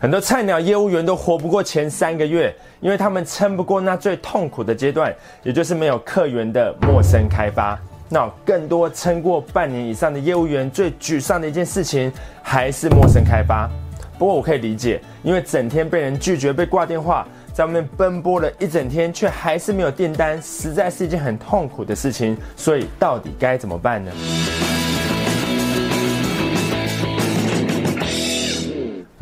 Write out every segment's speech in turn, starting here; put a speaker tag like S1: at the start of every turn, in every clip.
S1: 很多菜鸟业务员都活不过前三个月，因为他们撑不过那最痛苦的阶段，也就是没有客源的陌生开发。那更多撑过半年以上的业务员最沮丧的一件事情，还是陌生开发。不过我可以理解，因为整天被人拒绝、被挂电话，在外面奔波了一整天，却还是没有订单，实在是一件很痛苦的事情。所以到底该怎么办呢？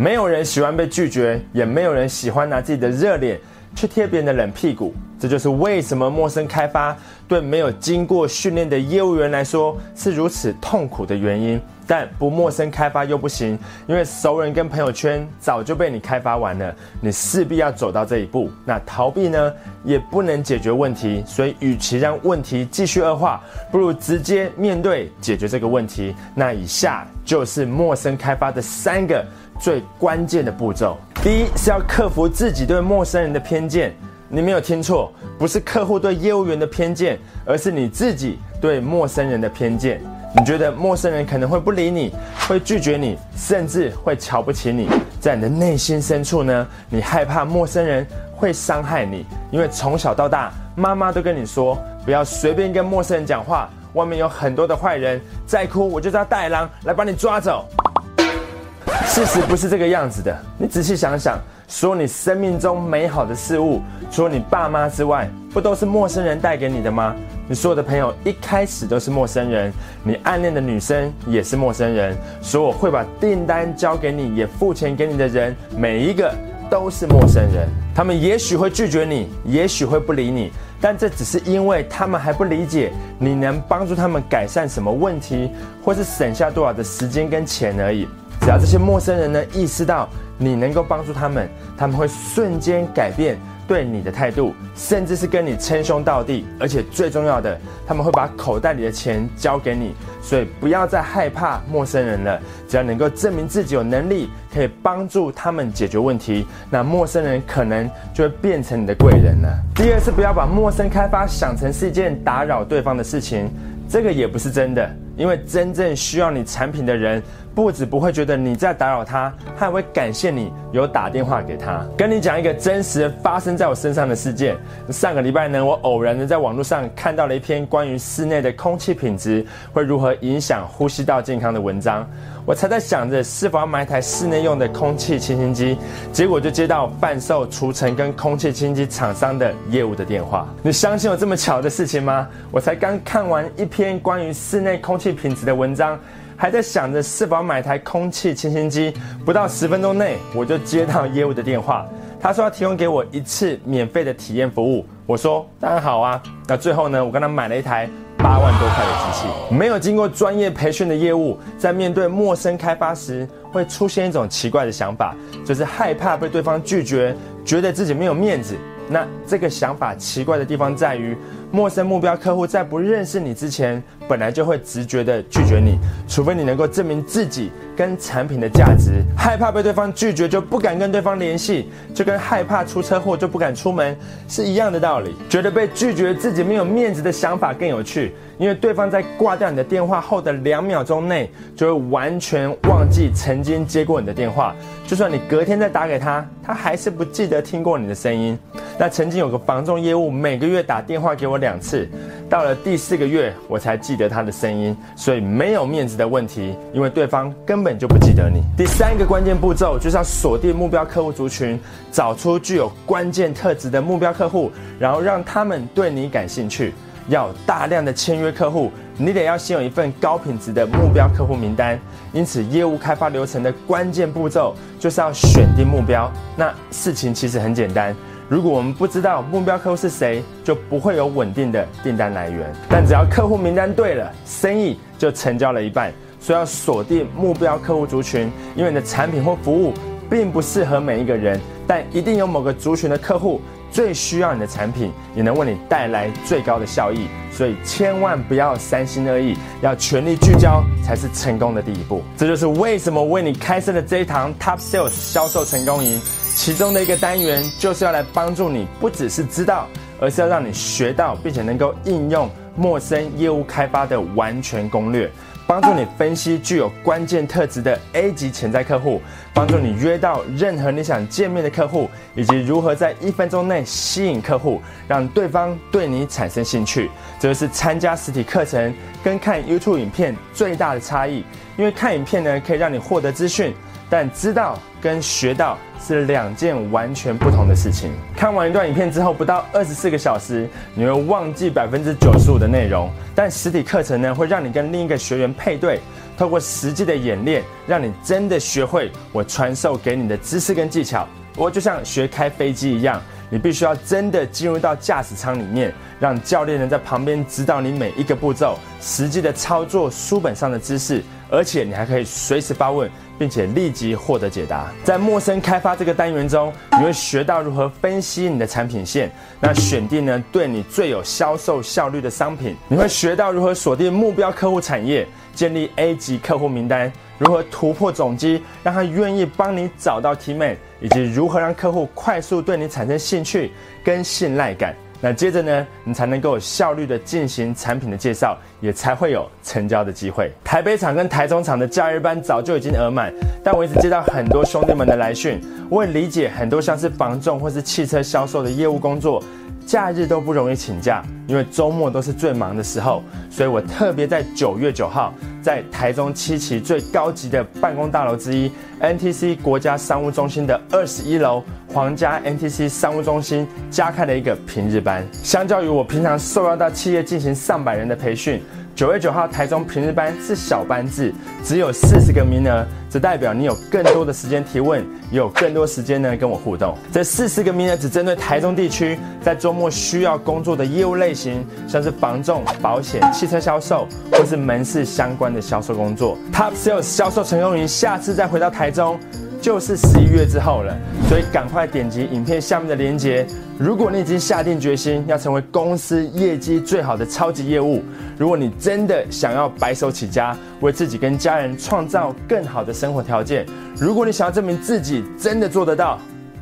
S1: 没有人喜欢被拒绝，也没有人喜欢拿自己的热脸去贴别人的冷屁股。这就是为什么陌生开发对没有经过训练的业务员来说是如此痛苦的原因。但不陌生开发又不行，因为熟人跟朋友圈早就被你开发完了，你势必要走到这一步。那逃避呢，也不能解决问题。所以，与其让问题继续恶化，不如直接面对解决这个问题。那以下就是陌生开发的三个最关键的步骤。第一是要克服自己对陌生人的偏见。你没有听错，不是客户对业务员的偏见，而是你自己对陌生人的偏见。你觉得陌生人可能会不理你，会拒绝你，甚至会瞧不起你。在你的内心深处呢，你害怕陌生人会伤害你，因为从小到大，妈妈都跟你说不要随便跟陌生人讲话，外面有很多的坏人，再哭我就叫大狼来把你抓走。事实不是这个样子的，你仔细想想，所有你生命中美好的事物，除了你爸妈之外，不都是陌生人带给你的吗？你所有的朋友一开始都是陌生人，你暗恋的女生也是陌生人，所有会把订单交给你也付钱给你的人，每一个都是陌生人。他们也许会拒绝你，也许会不理你，但这只是因为他们还不理解你能帮助他们改善什么问题，或是省下多少的时间跟钱而已。只要这些陌生人呢意识到你能够帮助他们，他们会瞬间改变对你的态度，甚至是跟你称兄道弟。而且最重要的，他们会把口袋里的钱交给你。所以不要再害怕陌生人了，只要能够证明自己有能力可以帮助他们解决问题，那陌生人可能就会变成你的贵人了。第二是不要把陌生开发想成是一件打扰对方的事情，这个也不是真的。因为真正需要你产品的人，不止不会觉得你在打扰他，他还会感谢你有打电话给他。跟你讲一个真实发生在我身上的事件。上个礼拜呢，我偶然的在网络上看到了一篇关于室内的空气品质会如何影响呼吸道健康的文章。我才在想着是否要买一台室内用的空气清新机，结果就接到贩售除尘跟空气清新机厂商的业务的电话。你相信有这么巧的事情吗？我才刚看完一篇关于室内空气。品质的文章，还在想着是否买台空气清新机，不到十分钟内我就接到业务的电话，他说要提供给我一次免费的体验服务，我说当然好啊，那最后呢，我跟他买了一台八万多块的机器。没有经过专业培训的业务，在面对陌生开发时，会出现一种奇怪的想法，就是害怕被对方拒绝，觉得自己没有面子。那这个想法奇怪的地方在于，陌生目标客户在不认识你之前，本来就会直觉的拒绝你，除非你能够证明自己跟产品的价值。害怕被对方拒绝，就不敢跟对方联系，就跟害怕出车祸就不敢出门是一样的道理。觉得被拒绝自己没有面子的想法更有趣，因为对方在挂掉你的电话后的两秒钟内，就会完全忘记曾经接过你的电话。就算你隔天再打给他，他还是不记得听过你的声音。那曾经有个房仲业务，每个月打电话给我两次，到了第四个月我才记得他的声音，所以没有面子的问题，因为对方根本就不记得你。第三个关键步骤就是要锁定目标客户族群，找出具有关键特质的目标客户，然后让他们对你感兴趣。要大量的签约客户，你得要先有一份高品质的目标客户名单。因此，业务开发流程的关键步骤就是要选定目标。那事情其实很简单。如果我们不知道目标客户是谁，就不会有稳定的订单来源。但只要客户名单对了，生意就成交了一半。所以要锁定目标客户族群，因为你的产品或服务并不适合每一个人，但一定有某个族群的客户最需要你的产品，也能为你带来最高的效益。所以千万不要三心二意，要全力聚焦才是成功的第一步。这就是为什么为你开设的这一堂 Top Sales 销售成功营。其中的一个单元就是要来帮助你，不只是知道，而是要让你学到，并且能够应用陌生业务开发的完全攻略。帮助你分析具有关键特质的 A 级潜在客户，帮助你约到任何你想见面的客户，以及如何在一分钟内吸引客户，让对方对你产生兴趣。这就是参加实体课程跟看 YouTube 影片最大的差异。因为看影片呢，可以让你获得资讯。但知道跟学到是两件完全不同的事情。看完一段影片之后，不到二十四个小时，你会忘记百分之九十五的内容。但实体课程呢，会让你跟另一个学员配对，透过实际的演练，让你真的学会我传授给你的知识跟技巧。我就像学开飞机一样，你必须要真的进入到驾驶舱里面，让教练呢在旁边指导你每一个步骤，实际的操作书本上的知识。而且你还可以随时发问，并且立即获得解答。在陌生开发这个单元中，你会学到如何分析你的产品线，那选定呢对你最有销售效率的商品。你会学到如何锁定目标客户产业，建立 A 级客户名单，如何突破总机，让他愿意帮你找到 T 门以及如何让客户快速对你产生兴趣跟信赖感。那接着呢，你才能够有效率的进行产品的介绍，也才会有成交的机会。台北厂跟台中厂的假日班早就已经额满，但我一直接到很多兄弟们的来讯，我也理解很多像是房仲或是汽车销售的业务工作。假日都不容易请假，因为周末都是最忙的时候，所以我特别在九月九号，在台中七期最高级的办公大楼之一 NTC 国家商务中心的二十一楼皇家 NTC 商务中心加开了一个平日班。相较于我平常受邀到企业进行上百人的培训。九月九号，台中平日班是小班制，只有四十个名额，这代表你有更多的时间提问，有更多时间呢跟我互动。这四十个名额只针对台中地区在周末需要工作的业务类型，像是房仲、保险、汽车销售或是门市相关的销售工作。Top Sales 销售成功营下次再回到台中。就是十一月之后了，所以赶快点击影片下面的链接。如果你已经下定决心要成为公司业绩最好的超级业务，如果你真的想要白手起家，为自己跟家人创造更好的生活条件，如果你想要证明自己真的做得到，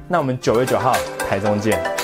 S1: 那我们九月九号台中见。